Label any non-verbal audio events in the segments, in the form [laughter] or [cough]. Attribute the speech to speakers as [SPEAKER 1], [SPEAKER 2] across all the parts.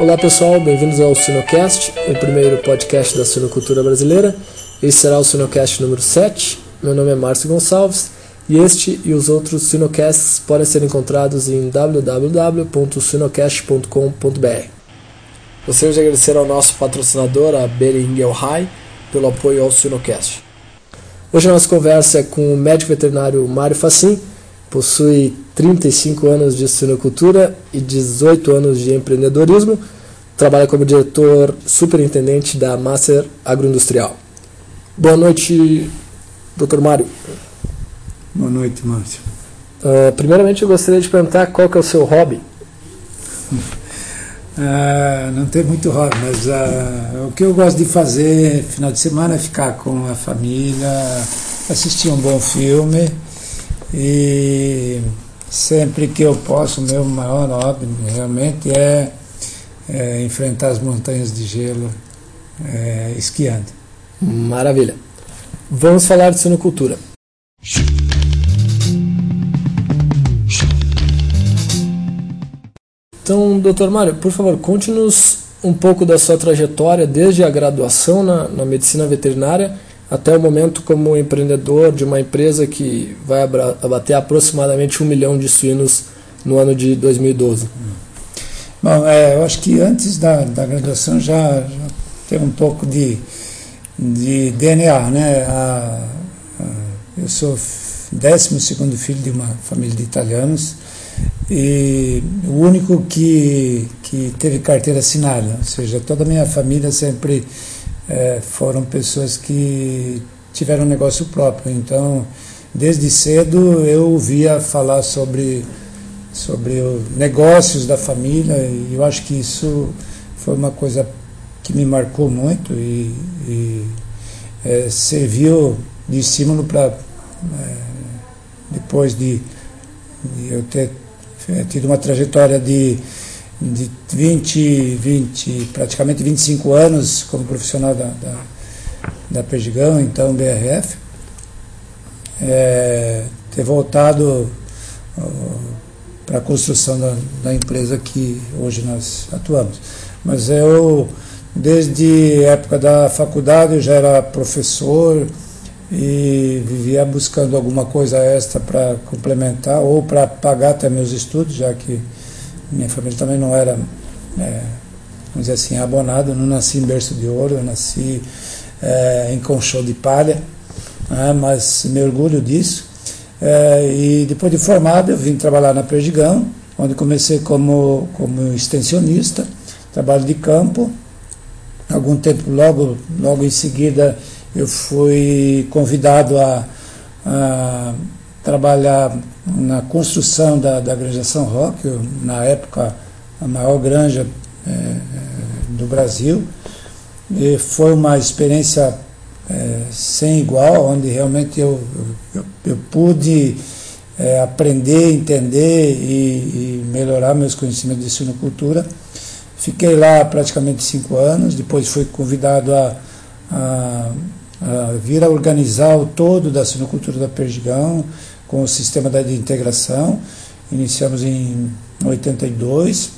[SPEAKER 1] Olá pessoal, bem-vindos ao Sinocast, o primeiro podcast da sinocultura brasileira. Esse será o Sinocast número 7. Meu nome é Márcio Gonçalves e este e os outros Sinocasts podem ser encontrados em www.sinocast.com.br. Gostaria de agradecer ao nosso patrocinador, a Beringer High, pelo apoio ao Sinocast. Hoje a nossa conversa é com o médico veterinário Mário Facim, possui 35 anos de sinocultura e 18 anos de empreendedorismo, trabalha como diretor superintendente da Master Agroindustrial. Boa noite, Dr. Mário.
[SPEAKER 2] Boa noite, Márcio.
[SPEAKER 1] Uh, primeiramente, eu gostaria de perguntar qual que é o seu hobby.
[SPEAKER 2] Uh, [laughs] não tem muito hobby, mas uh, o que eu gosto de fazer final de semana é ficar com a família, assistir um bom filme e sempre que eu posso, o meu maior hobby realmente é, é enfrentar as montanhas de gelo é, esquiando.
[SPEAKER 1] Maravilha. Vamos falar de sinocultura. Então, doutor Mário, por favor, conte-nos um pouco da sua trajetória desde a graduação na, na medicina veterinária até o momento como empreendedor de uma empresa que vai abater aproximadamente um milhão de suínos no ano de 2012.
[SPEAKER 2] Bom, é, eu acho que antes da, da graduação já, já tem um pouco de, de DNA, né? A, a, eu sou décimo segundo filho de uma família de italianos e o único que, que teve carteira assinada, ou seja, toda a minha família sempre é, foram pessoas que tiveram um negócio próprio. Então, desde cedo eu ouvia falar sobre, sobre os negócios da família e eu acho que isso foi uma coisa que me marcou muito e, e é, serviu de estímulo para, é, depois de, de eu ter é, tido uma trajetória de, de 20, 20, praticamente 25 anos como profissional da, da, da Perdigão, então BRF, é, ter voltado para a construção da, da, empresa que hoje nós atuamos. Mas eu, desde a época da faculdade, eu já era professor, e vivia buscando alguma coisa extra para complementar ou para pagar até meus estudos, já que minha família também não era, é, vamos dizer assim, abonada. Eu não nasci em berço de ouro, eu nasci é, em conchô de palha, né, mas me orgulho disso. É, e depois de formado, eu vim trabalhar na Perdigão, onde comecei como, como extensionista, trabalho de campo. Algum tempo, logo, logo em seguida, eu fui convidado a, a trabalhar na construção da, da Granja São Roque, na época a maior granja é, do Brasil. E foi uma experiência é, sem igual, onde realmente eu, eu, eu pude é, aprender, entender e, e, melhorar meus conhecimentos de sinocultura. Fiquei lá praticamente cinco anos, depois fui convidado a, a uh, vir a organizar o todo da sinocultura da Perdigão com o sistema de integração. Iniciamos em 82,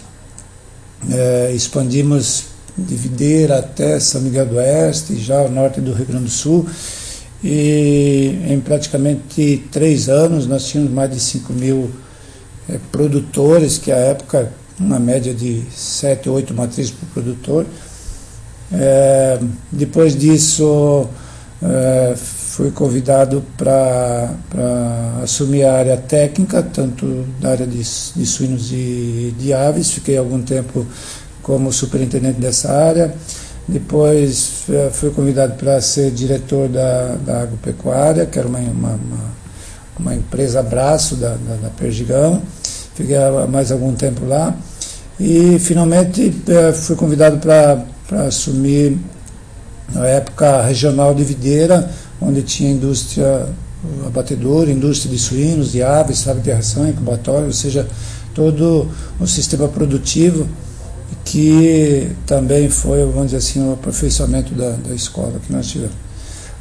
[SPEAKER 2] eh, expandimos de Videira até São Miguel do Oeste, já ao norte do Rio Grande do Sul. E em praticamente três anos nós tínhamos mais de 5 mil eh, produtores, que à época uma média de 7, 8 matrizes por produtor. É, depois disso, é, fui convidado para assumir a área técnica, tanto da área de, de suínos e de aves. Fiquei algum tempo como superintendente dessa área. Depois é, fui convidado para ser diretor da, da agropecuária, que era uma, uma, uma empresa braço da, da, da Perdigão. Fiquei mais algum tempo lá. E finalmente é, fui convidado para assumir na época regional de Videira, onde tinha indústria abatedora, indústria de suínos, de aves, sabe, de ração, incubatório, ou seja, todo o sistema produtivo que também foi, vamos dizer assim, o aperfeiçoamento da, da escola que nós tivemos.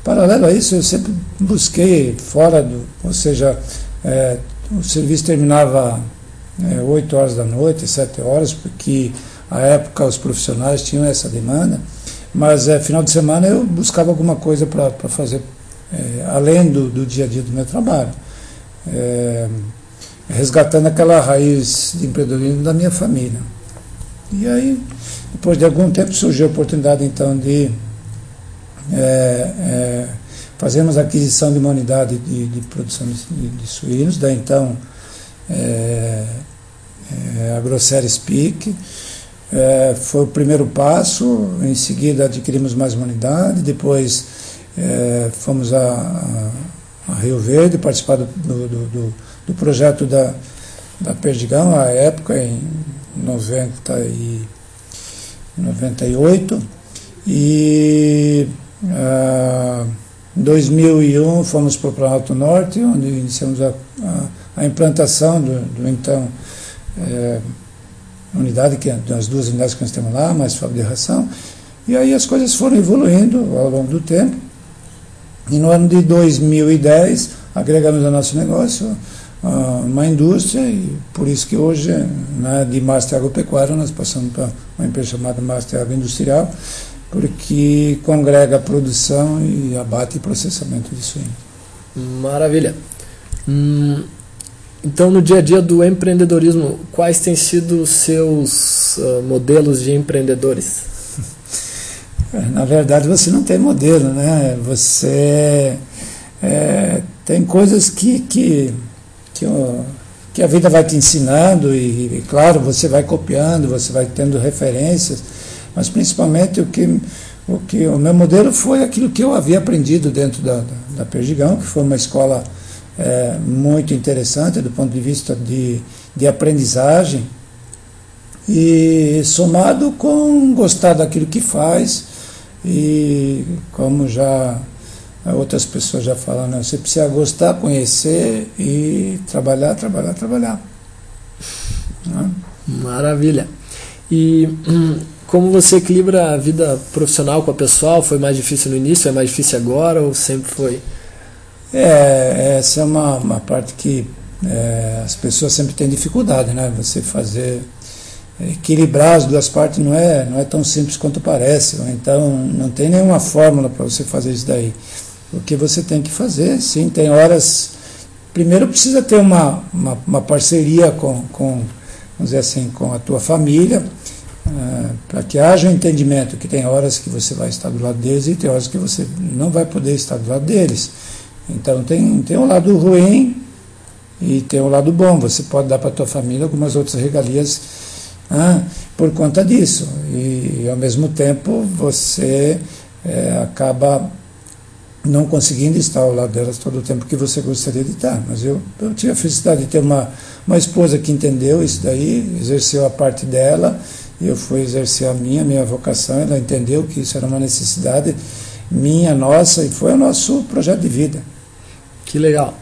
[SPEAKER 2] Paralelo a isso, eu sempre busquei fora do, ou seja, é, o serviço terminava é, 8 horas da noite, 7 horas, porque à época os profissionais tinham essa demanda, mas é, final de semana eu buscava alguma coisa para fazer é, além do, do, dia a dia do meu trabalho, é, resgatando aquela raiz de empreendedorismo da minha família. E aí, depois de algum tempo, surgiu a oportunidade então de é, é, fazermos a aquisição de uma unidade de, de produção de, de, suínos, da então é, é, Speak. É, foi o primeiro passo, em seguida adquirimos mais uma unidade, depois é, fomos a, a, Rio Verde participar do, do, do, do projeto da, da Perdigão, à época, em 90 e 98. E uh, em 2001 fomos para o Planalto Norte, onde iniciamos a, a, a implantação do, do então é, unidade, que, das duas unidades que nós temos lá, mais fábrica de ração. E aí as coisas foram evoluindo ao longo do tempo. E no ano de 2010 agregamos ao nosso negócio uma indústria e por isso que hoje, né, de Master Agropecuário, nós passamos para uma empresa chamada Master Agroindustrial, porque congrega a produção e abate e processamento de suínos.
[SPEAKER 1] Maravilha. Hum, então, no dia a dia do empreendedorismo, quais têm sido os seus uh, modelos de empreendedores?
[SPEAKER 2] Na verdade, você não tem modelo, né? Você é, tem coisas que, que que, que a vida vai te ensinando e, e, claro, você vai copiando, você vai tendo referências, mas principalmente o que o que o meu modelo foi aquilo que eu havia aprendido dentro da, da, da Perdigão, que foi uma escola é, muito interessante do ponto de vista de, de aprendizagem e somado com gostar daquilo que faz e como já Outras pessoas já falam, não, você precisa gostar, conhecer e trabalhar, trabalhar, trabalhar.
[SPEAKER 1] Né? Maravilha. E hum, como você equilibra a vida profissional com a pessoal? Foi mais difícil no início, é mais difícil agora ou sempre foi?
[SPEAKER 2] É, essa é uma, uma parte que é, as pessoas sempre têm dificuldade, né? Você fazer equilibrar as duas partes não é não é tão simples quanto parece. Então não tem nenhuma fórmula para você fazer isso daí. O que você tem que fazer, sim, tem horas. Primeiro precisa ter uma, uma, uma parceria com, com, vamos dizer assim, com a tua família, uh, para que haja um entendimento que tem horas que você vai estar do lado deles e tem horas que você não vai poder estar do lado deles. Então tem, tem um lado ruim e tem um lado bom. Você pode dar para a tua família algumas outras regalias ah, por conta disso. E, ao mesmo tempo você é, acaba não conseguindo estar ao lado delas todo o tempo que você gostaria de estar. Mas eu, eu tive a felicidade de ter uma, uma esposa que entendeu isso daí, exerceu a parte dela, e eu fui exercer a minha, minha vocação, ela entendeu que isso era uma necessidade minha, nossa, e foi o nosso projeto de vida.
[SPEAKER 1] Que legal.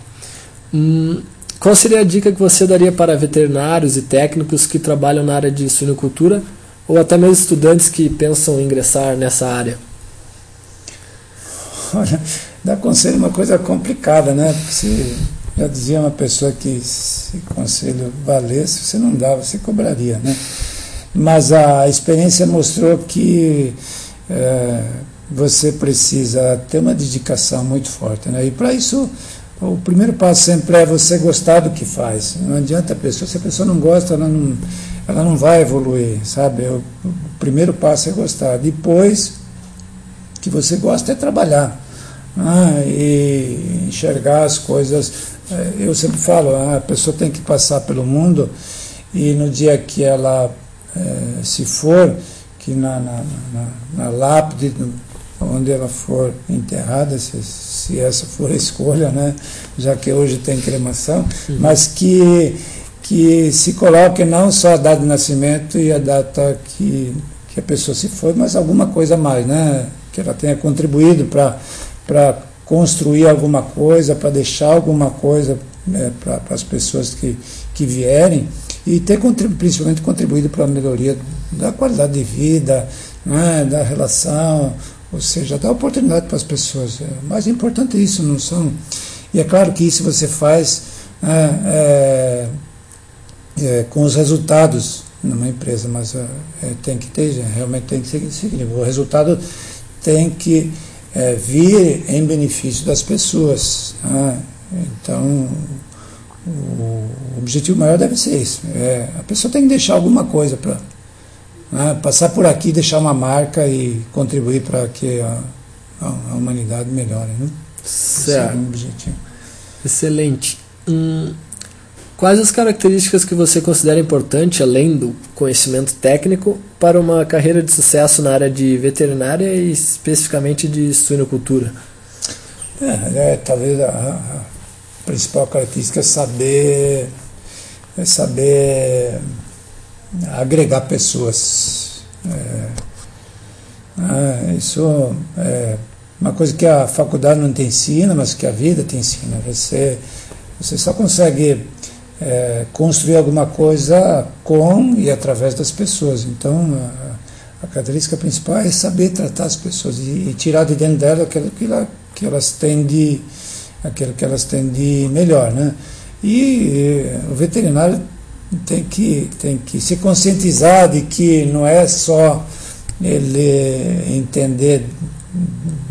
[SPEAKER 1] Hum, qual seria a dica que você daria para veterinários e técnicos que trabalham na área de suinocultura, ou até mesmo estudantes que pensam em ingressar nessa área?
[SPEAKER 2] Olha, dar conselho é uma coisa complicada, né? Você já dizia uma pessoa que se conselho valesse, você não dava, você cobraria, né? Mas a experiência mostrou que é, você precisa ter uma dedicação muito forte, né? E para isso, o primeiro passo sempre é você gostar do que faz. Não adianta a pessoa, se a pessoa não gosta, ela não, ela não vai evoluir, sabe? O, primeiro passo é gostar. Depois, que você gosta é trabalhar ah, e enxergar as coisas. Eh, eu sempre falo, a pessoa tem que passar pelo mundo e no dia que ela é, se for, que na, na, na, na lápide, onde ela for enterrada, se, se, essa for a escolha, né? já que hoje tem cremação, mas que, que se coloque não só a data de nascimento e a data que, que a pessoa se foi, mas alguma coisa mais, né? que ela tenha contribuído para construir alguma coisa, para deixar alguma coisa né, para as pessoas que, que vierem e ter contribu principalmente contribuído para a melhoria da qualidade de vida, né, da relação, ou seja, dar oportunidade para as pessoas. É, mais importante é isso, não são. E é claro que isso você faz né, é, é, com os resultados numa empresa, mas é, tem que ter, realmente tem que ser O resultado tem que é, vir em benefício das pessoas. Né? Então, o objetivo maior deve ser isso. É, a pessoa tem que deixar alguma coisa para né? passar por aqui, deixar uma marca e contribuir para que a, a, a, humanidade melhore. Né?
[SPEAKER 1] Certo. É um objetivo. Excelente. Hum, quais as características que você considera importante, além do conhecimento técnico, para uma carreira de sucesso na área de veterinária e especificamente de suinocultura?
[SPEAKER 2] É, é talvez a, a, principal característica é saber, é saber agregar pessoas. É, é, isso é uma coisa que a faculdade não te ensina, mas que a vida te ensina. Você, você só consegue é, construir alguma coisa com e através das pessoas. Então, a, a característica principal é saber tratar as pessoas e, e tirar de dentro dela aquilo que, ela, que elas têm de aquilo que elas têm de melhor, né? E o veterinário tem que, tem que se conscientizar de que não é só ele entender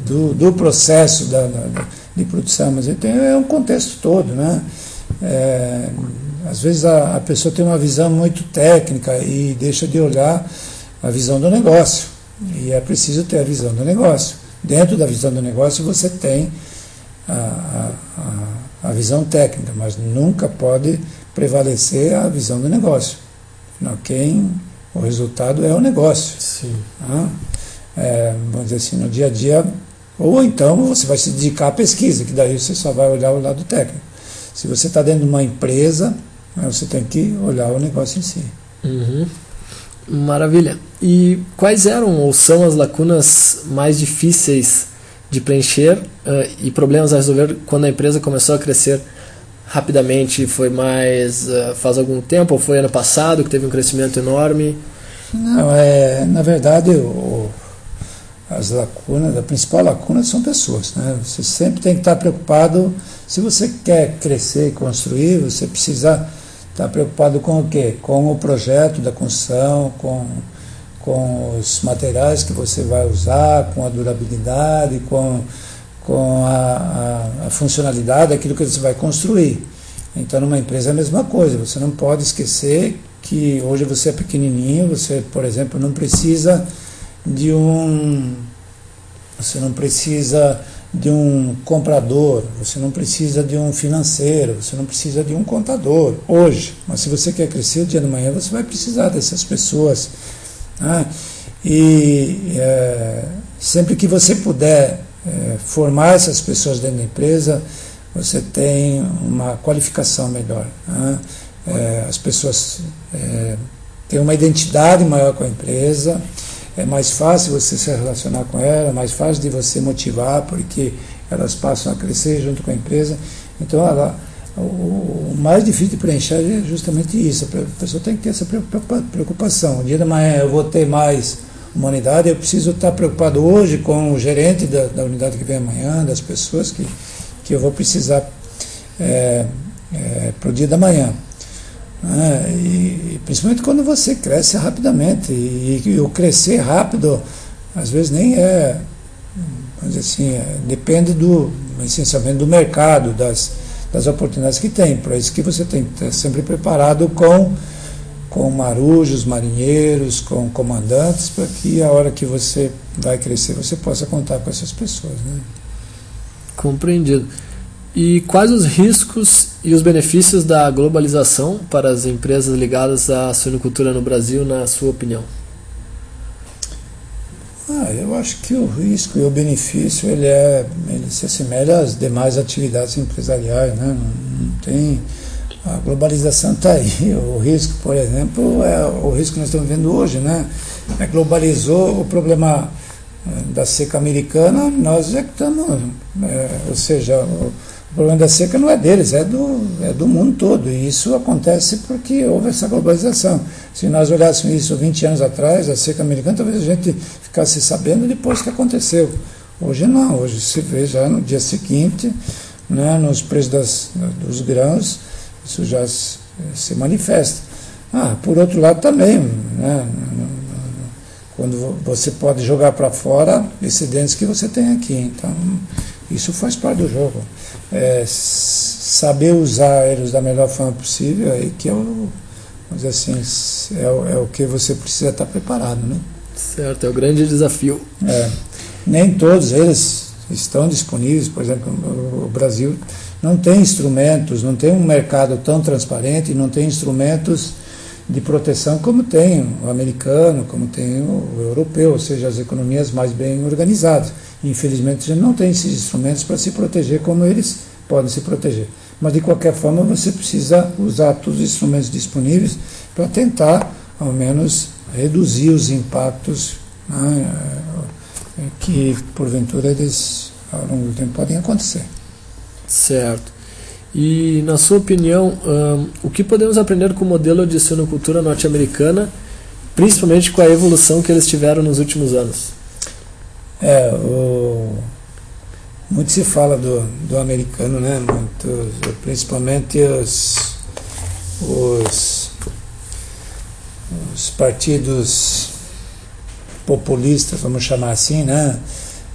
[SPEAKER 2] do, do processo da, da, de produção, mas ele tem, é um contexto todo, né? É, às vezes a, a pessoa tem uma visão muito técnica e deixa de olhar a visão do negócio. E é preciso ter a visão do negócio. Dentro da visão do negócio você tem a, a, a visão técnica, mas nunca pode prevalecer a visão do negócio. Afinal, quem o resultado é o negócio.
[SPEAKER 1] Sim.
[SPEAKER 2] Ah, é, vamos dizer assim, no dia a dia, ou então você vai se dedicar à pesquisa, que daí você só vai olhar o lado técnico. Se você está dentro de uma empresa, né, você tem que olhar o negócio em si.
[SPEAKER 1] Uhum. Maravilha. E quais eram ou são as lacunas mais difíceis de preencher uh, e problemas a resolver quando a empresa começou a crescer rapidamente? Foi mais uh, faz algum tempo ou foi ano passado que teve um crescimento enorme?
[SPEAKER 2] Não, é, na verdade, o, as lacunas, a principal lacuna são pessoas. Né? Você sempre tem que estar preocupado, se você quer crescer e construir, você precisa estar preocupado com o quê? Com o projeto da construção, com com os materiais que você vai usar, com a durabilidade, com, com a, a, a funcionalidade daquilo que você vai construir. Então, numa empresa é a mesma coisa, você não pode esquecer que hoje você é pequenininho, você, por exemplo, não precisa de um você não precisa de um comprador, você não precisa de um financeiro, você não precisa de um contador hoje. Mas se você quer crescer o dia de manhã, você vai precisar dessas pessoas né? E é, sempre que você puder é, formar essas pessoas dentro da empresa, você tem uma qualificação melhor. Né? É, as pessoas é, têm uma identidade maior com a empresa, é mais fácil você se relacionar com ela, é mais fácil de você motivar, porque elas passam a crescer junto com a empresa. Então, ela, o mais difícil de preencher é justamente isso. A pessoa tem que ter essa preocupação. Um dia de manhã eu vou ter mais humanidade, eu preciso estar preocupado hoje com o gerente da, da unidade que vem amanhã, das pessoas que, que eu vou precisar é, é, para o dia da manhã. É, e, principalmente quando você cresce rapidamente. E, e, o crescer rápido, às vezes nem é, vamos dizer assim, é, depende do, essencialmente do mercado, das das oportunidades que tem. Para isso que você tem que estar sempre preparado com, com marujos, marinheiros, com comandantes, para que a hora que você vai crescer você possa contar com essas pessoas. Né?
[SPEAKER 1] Compreendido. E quais os riscos e os benefícios da globalização para as empresas ligadas à suinocultura no Brasil, na sua opinião?
[SPEAKER 2] Ah, eu acho que o risco e o benefício ele é, ele se assemelha às demais atividades empresariais, né? Não, não tem a globalização está aí. O risco, por exemplo, é o risco que nós estamos vendo hoje, né? É, globalizou o problema eh, da seca americana, nós é que estamos, é, ou seja, o, o problema da seca não é deles, é do, é do mundo todo. E isso acontece porque houve essa globalização. Se nós olhássemos isso 20 anos atrás, a seca americana, talvez a gente ficasse sabendo depois que aconteceu. Hoje não, hoje se vê já no dia seguinte, né, nos preços das, dos grãos, isso já se, se manifesta. Ah, por outro lado também, né? quando você pode jogar para fora excedentes que você tem aqui. Então, isso faz parte do jogo. É, saber usar eles da melhor forma possível aí que é o, vamos dizer assim, é o, é o que você precisa estar preparado, né?
[SPEAKER 1] Certo, é o grande desafio.
[SPEAKER 2] É, nem todos eles estão disponíveis, por exemplo, o Brasil não tem instrumentos, não tem um mercado tão transparente, não tem instrumentos de proteção como tem o americano, como tem o europeu, ou seja, as economias mais bem organizadas. Infelizmente, a gente não tem esses instrumentos para se proteger como eles podem se proteger. Mas, de qualquer forma, você precisa usar todos os instrumentos disponíveis para tentar, ao menos, reduzir os impactos né, que, porventura, eles, ao longo do tempo, podem acontecer.
[SPEAKER 1] Certo. E, na sua opinião, um, o que podemos aprender com o modelo de sinocultura norte-americana, principalmente com a evolução que eles tiveram nos últimos anos?
[SPEAKER 2] É, o, muito se fala do, do americano, né? Principalmente os, os, os partidos populistas, vamos chamar assim, né?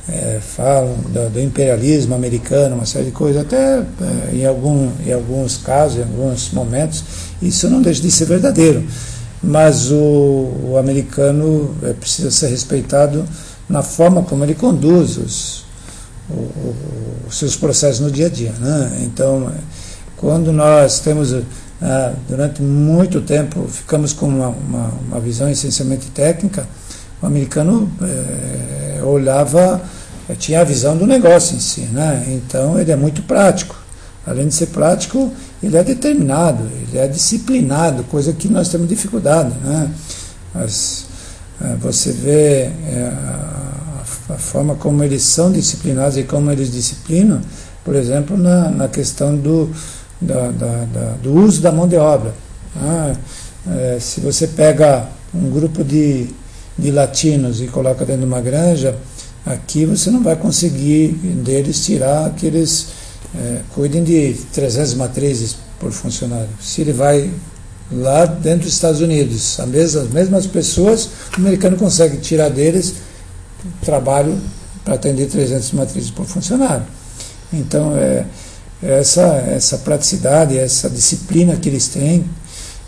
[SPEAKER 2] É, falam do, do, imperialismo americano, uma série de coisas, até é, em, algum, em alguns casos, em alguns momentos, isso não deixa de ser verdadeiro. Mas o, o americano é, precisa ser respeitado na forma como ele conduz os, o, os seus processos no dia a dia. Né? Então, quando nós temos, ah, durante muito tempo, ficamos com uma, uma, uma visão essencialmente técnica, o americano é, olhava, tinha a visão do negócio em si, né? Então ele é muito prático. Além de ser prático, ele é determinado, ele é disciplinado, coisa que nós temos dificuldade, né? Mas, é, você vê é, a, forma como eles são disciplinados e como eles disciplinam, por exemplo, na, na questão do, da, da, da, do uso da mão de obra. Né? É, se você pega um grupo de de latinos e coloca dentro de uma granja, aqui você não vai conseguir deles tirar que eles é, cuidem de 300 matrizes por funcionário. Se ele vai lá dentro dos Estados Unidos, as mesmas, as mesmas pessoas, o americano consegue tirar deles trabalho para atender 300 matrizes por funcionário. Então, é, essa, essa praticidade, essa disciplina que eles têm,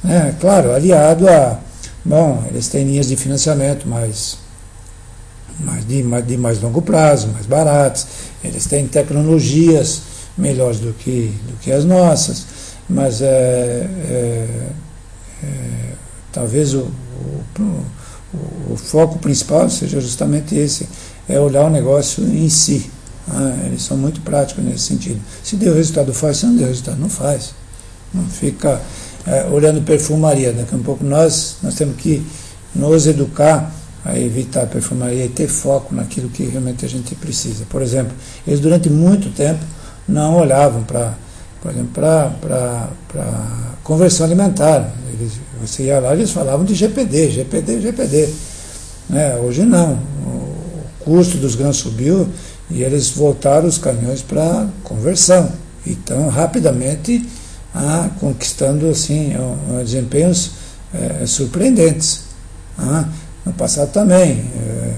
[SPEAKER 2] né, claro, aliado a Bom, eles têm linhas de financiamento mais, mais, de, mais, de mais longo prazo, mais baratas, eles têm tecnologias melhores do que, do que as nossas, mas é, é, é talvez o, o, o, foco principal seja justamente esse, é olhar o negócio em si. Né? Eles são muito práticos nesse sentido. Se deu resultado, faz. Se não deu resultado, não faz. Não fica é, olhando perfumaria. Daqui a um pouco nós, nós temos que nos educar a evitar a perfumaria e ter foco naquilo que realmente a gente precisa. Por exemplo, eles durante muito tempo não olhavam para, por exemplo, para conversão alimentar. Eles, você ia lá eles falavam de GPD, GPD, GPD. Né? Hoje não. O custo dos grãos subiu e eles voltaram os caminhões para conversão. Então, rapidamente, ah, conquistando assim, desempenhos é, surpreendentes. Ah, no passado também. É,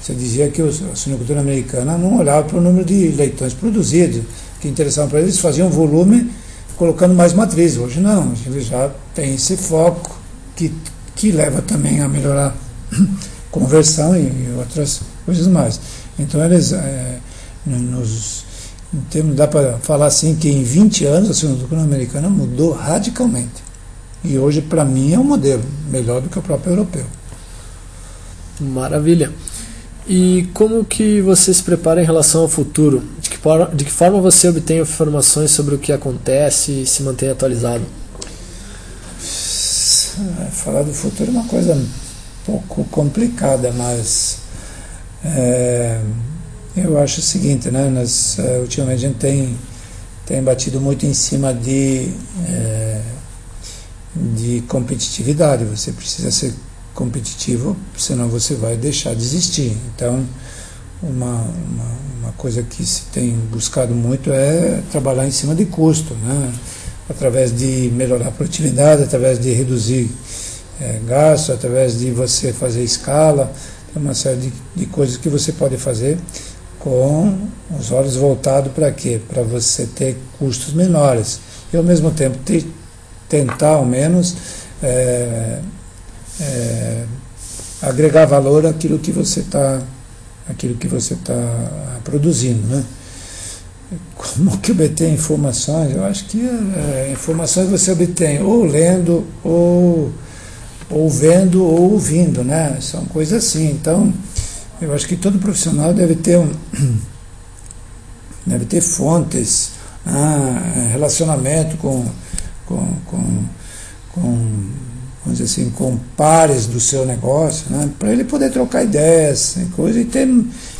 [SPEAKER 2] você dizia que a suinocultura americana não olhava para o número de leitões produzidos, que interessava para eles, faziam volume colocando mais matriz. Hoje não, eles já têm esse foco que, que leva também a melhorar [clears throat] conversão e outras coisas mais. Então eles é, nos em termos, dá para falar assim que em 20 anos a cinematografia americana mudou radicalmente. E hoje, para mim, é um modelo melhor do que o próprio europeu.
[SPEAKER 1] Maravilha. E como que você se prepara em relação ao futuro? De que, de que forma você obtém informações sobre o que acontece e se mantém atualizado?
[SPEAKER 2] Falar do futuro é uma coisa um pouco complicada, mas é, eu acho o seguinte, né? Nós, uh, ultimamente a gente tem, tem batido muito em cima de, é, de competitividade. Você precisa ser competitivo, senão você vai deixar de existir. Então, uma, uma, uma coisa que se tem buscado muito é trabalhar em cima de custo, né? através de melhorar a produtividade, através de reduzir é, gasto, através de você fazer escala, tem uma série de, de coisas que você pode fazer com os olhos voltados para quê? Para você ter custos menores e ao mesmo tempo ter, tentar ao menos é, é, agregar valor àquilo que você está aquilo que você está produzindo, né? Como que obter informações? Eu acho que é, informações você obtém ou lendo, ou, ou vendo, ou ouvindo, né? São coisas assim. Então, eu acho que todo profissional deve ter um, [clears throat] deve ter fontes, ah, relacionamento com, com, com, com vamos dizer assim, com pares do seu negócio, né? para ele poder trocar ideias e coisa, e,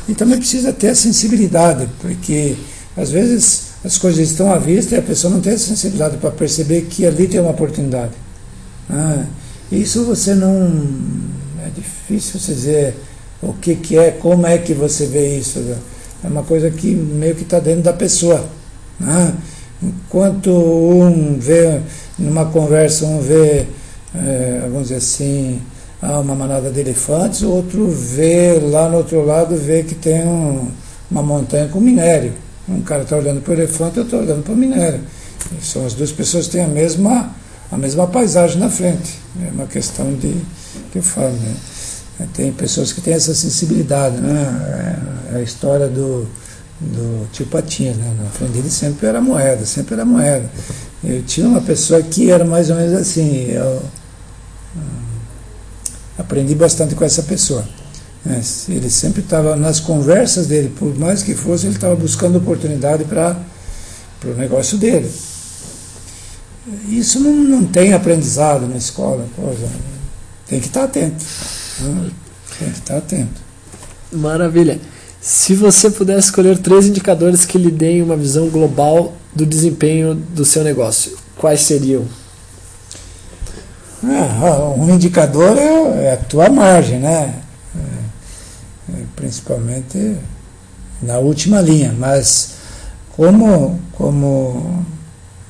[SPEAKER 2] e também precisa ter a sensibilidade, porque às vezes as coisas estão à vista e a pessoa não tem a sensibilidade para perceber que ali tem uma oportunidade. Ah, isso você não. É difícil você dizer o que, que é, como é que você vê isso. Né? É uma coisa que meio que está dentro da pessoa. Ah, enquanto um vê, numa conversa, um vê, é, vamos dizer assim, ah, uma manada de elefantes, o outro vê lá no outro lado, vê que tem um, uma montanha com minério. Um cara está olhando para o elefante, eu estou olhando para o minério. E são as duas pessoas que têm a mesma, a mesma paisagem na frente. É uma questão de que eu falo, né? Tem pessoas que têm essa sensibilidade, né? É a história do, do tio Patinhas, né? Na frente dele sempre era moeda, sempre era moeda. Eu tinha uma pessoa que era mais ou menos assim. Eu hum, aprendi bastante com essa pessoa. Né? Ele sempre estava nas conversas dele, por mais que fosse, ele estava buscando oportunidade para o negócio dele. Isso não, não tem aprendizado na escola, coisa. Tem que estar tá atento. Né? Tem que estar atento.
[SPEAKER 1] Maravilha. Se você puder escolher três indicadores que lhe deem uma visão global do desempenho do seu negócio, quais seriam?
[SPEAKER 2] Ah, um indicador é, é a tua margem, né? principalmente na última linha, mas como, como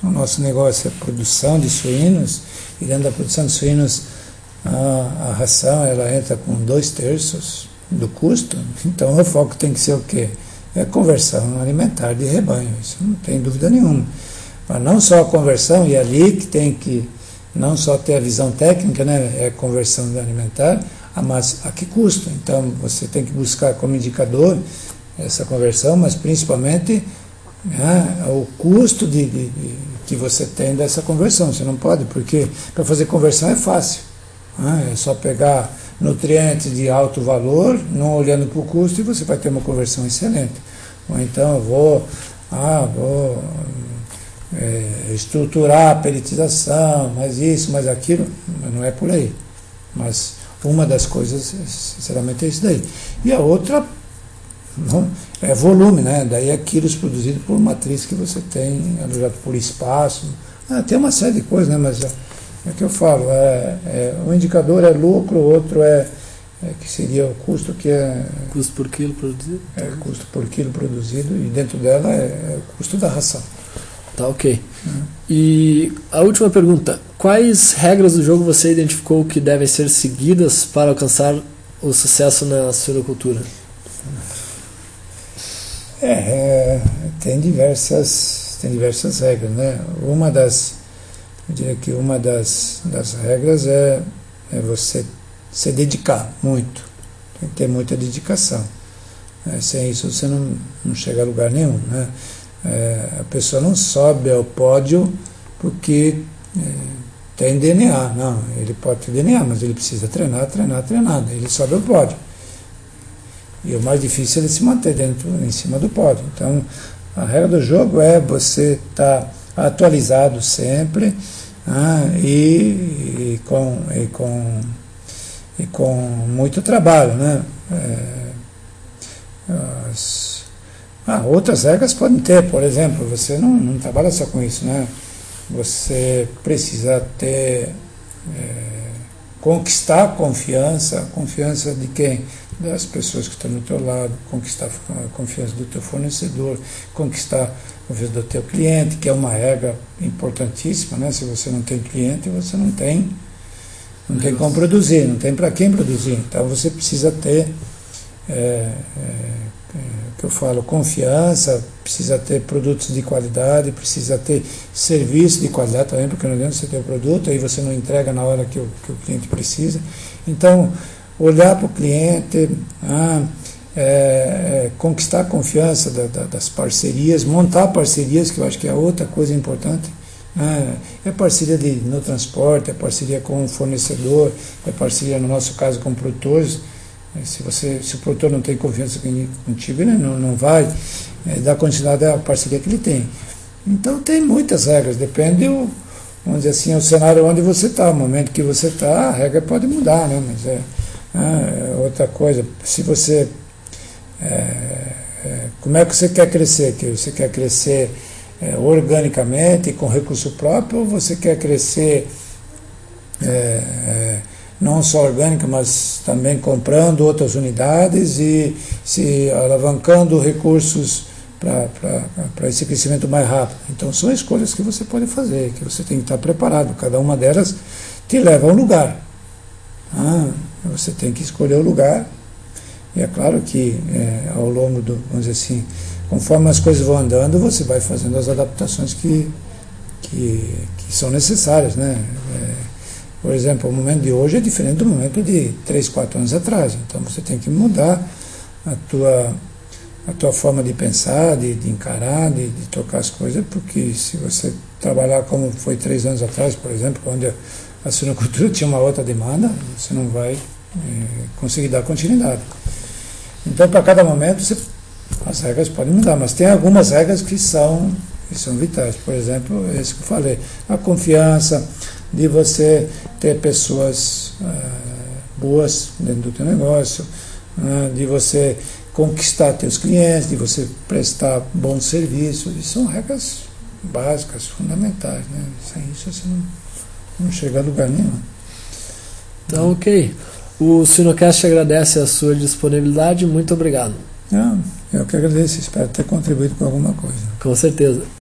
[SPEAKER 2] o nosso negócio é produção de suínos, e dentro da produção de suínos a, ração ela entra com dois terços do custo, então o foco tem que ser o quê? É conversão alimentar de rebanho, isso não tem dúvida nenhuma. Mas não só a conversão, e é ali que tem que não só ter a visão técnica, né, é conversão alimentar, mas a que custo? Então você tem que buscar como indicador essa conversão, mas principalmente né, o custo de, de, de, que você tem dessa conversão. Você não pode, porque para fazer conversão é fácil. Né, é só pegar nutrientes de alto valor, não olhando para o custo, e você vai ter uma conversão excelente. Ou então eu vou, ah, vou é, estruturar a peritização, mais isso, mais aquilo, mas não é por aí. Mas uma das coisas, sinceramente, é isso daí. E a outra não, é volume, né? Daí é quilos produzidos por matriz que você tem, alojado por espaço. Ah, tem uma série de coisas, né? Mas é, é que eu falo, é, é, um indicador é lucro, o outro é, é, que seria o custo que é.
[SPEAKER 1] Custo por quilo produzido?
[SPEAKER 2] É, custo por quilo produzido, e dentro dela é, é o custo da ração.
[SPEAKER 1] Tá ok. Uhum. E a última pergunta: quais regras do jogo você identificou que devem ser seguidas para alcançar o sucesso na suinocultura?
[SPEAKER 2] É, é, tem diversas tem diversas regras, né? Uma das eu diria que uma das, das regras é, é você se dedicar muito, tem que ter muita dedicação. É, sem isso você não, não chega a lugar nenhum, né? É, a pessoa não sobe ao pódio porque é, tem DNA. Não, ele pode ter DNA, mas ele precisa treinar, treinar, treinar. Ele sobe ao pódio. E o mais difícil é ele se manter dentro, em cima do pódio. Então, a regra do jogo é você estar tá atualizado sempre ah, e, e, com, e, com, e com muito trabalho. Né? É, as, ah, outras regras podem ter, por exemplo, você não, não trabalha só com isso, né? Você precisa ter, é, conquistar confiança, confiança de quem? Das pessoas que estão do teu lado, conquistar a confiança do teu fornecedor, conquistar a confiança do teu cliente, que é uma regra importantíssima, né? Se você não tem cliente, você não tem não tem como produzir, não tem para quem produzir. Então você precisa ter é, é, é, que eu falo, confiança, precisa ter produtos de qualidade, precisa ter serviço de qualidade também, porque não adianta você ter o produto, aí você não entrega na hora que o, que o cliente precisa. Então, olhar para o cliente, ah, é, é, conquistar a confiança da, da, das parcerias, montar parcerias, que eu acho que é outra coisa importante. Ah, é parceria de, no transporte, é parceria com o fornecedor, é parceria, no nosso caso, com produtores. É, se, você, se o produtor não tem confiança contigo, ele não, não vai é, dar continuidade à parceria que ele tem. Então tem muitas regras, depende do, vamos dizer assim, o cenário onde você está, o momento que você está, a regra pode mudar, né? Mas é, ah, outra coisa, se você. É, é, como é que você quer crescer? Que você quer crescer é, organicamente, com recurso próprio, ou você quer crescer é, é, não só orgânica, mas também comprando outras unidades e se alavancando recursos para esse crescimento mais rápido. Então são escolhas que você pode fazer, que você tem que estar preparado. Cada uma delas te leva a um lugar. Ah, você tem que escolher o lugar. E é claro que é, ao longo do, vamos dizer assim, conforme as coisas vão andando, você vai fazendo as adaptações que, que, que são necessárias. Né? É, por exemplo, o momento de hoje é diferente do momento de 3, 4 anos atrás. Então você tem que mudar a tua, a tua forma de pensar, de, de encarar, de, de tocar as coisas, porque se você trabalhar como foi três anos atrás, por exemplo, onde a suinocultura [laughs] tinha uma outra demanda, você não vai conseguir dar continuidade. Então, para cada momento, você, as regras podem mudar, mas tem algumas regras que são, que são vitais. Por exemplo, esse que eu falei, a confiança de você ter pessoas é, boas dentro do teu negócio, né, de você conquistar teus clientes, de você prestar bons serviços. E são regras básicas, fundamentais. Né? Sem isso você não não chega a lugar nenhum.
[SPEAKER 1] Então, ok. O Sinocast agradece a sua disponibilidade. Muito obrigado.
[SPEAKER 2] Eu que agradeço. Espero ter contribuído com alguma coisa.
[SPEAKER 1] Com certeza.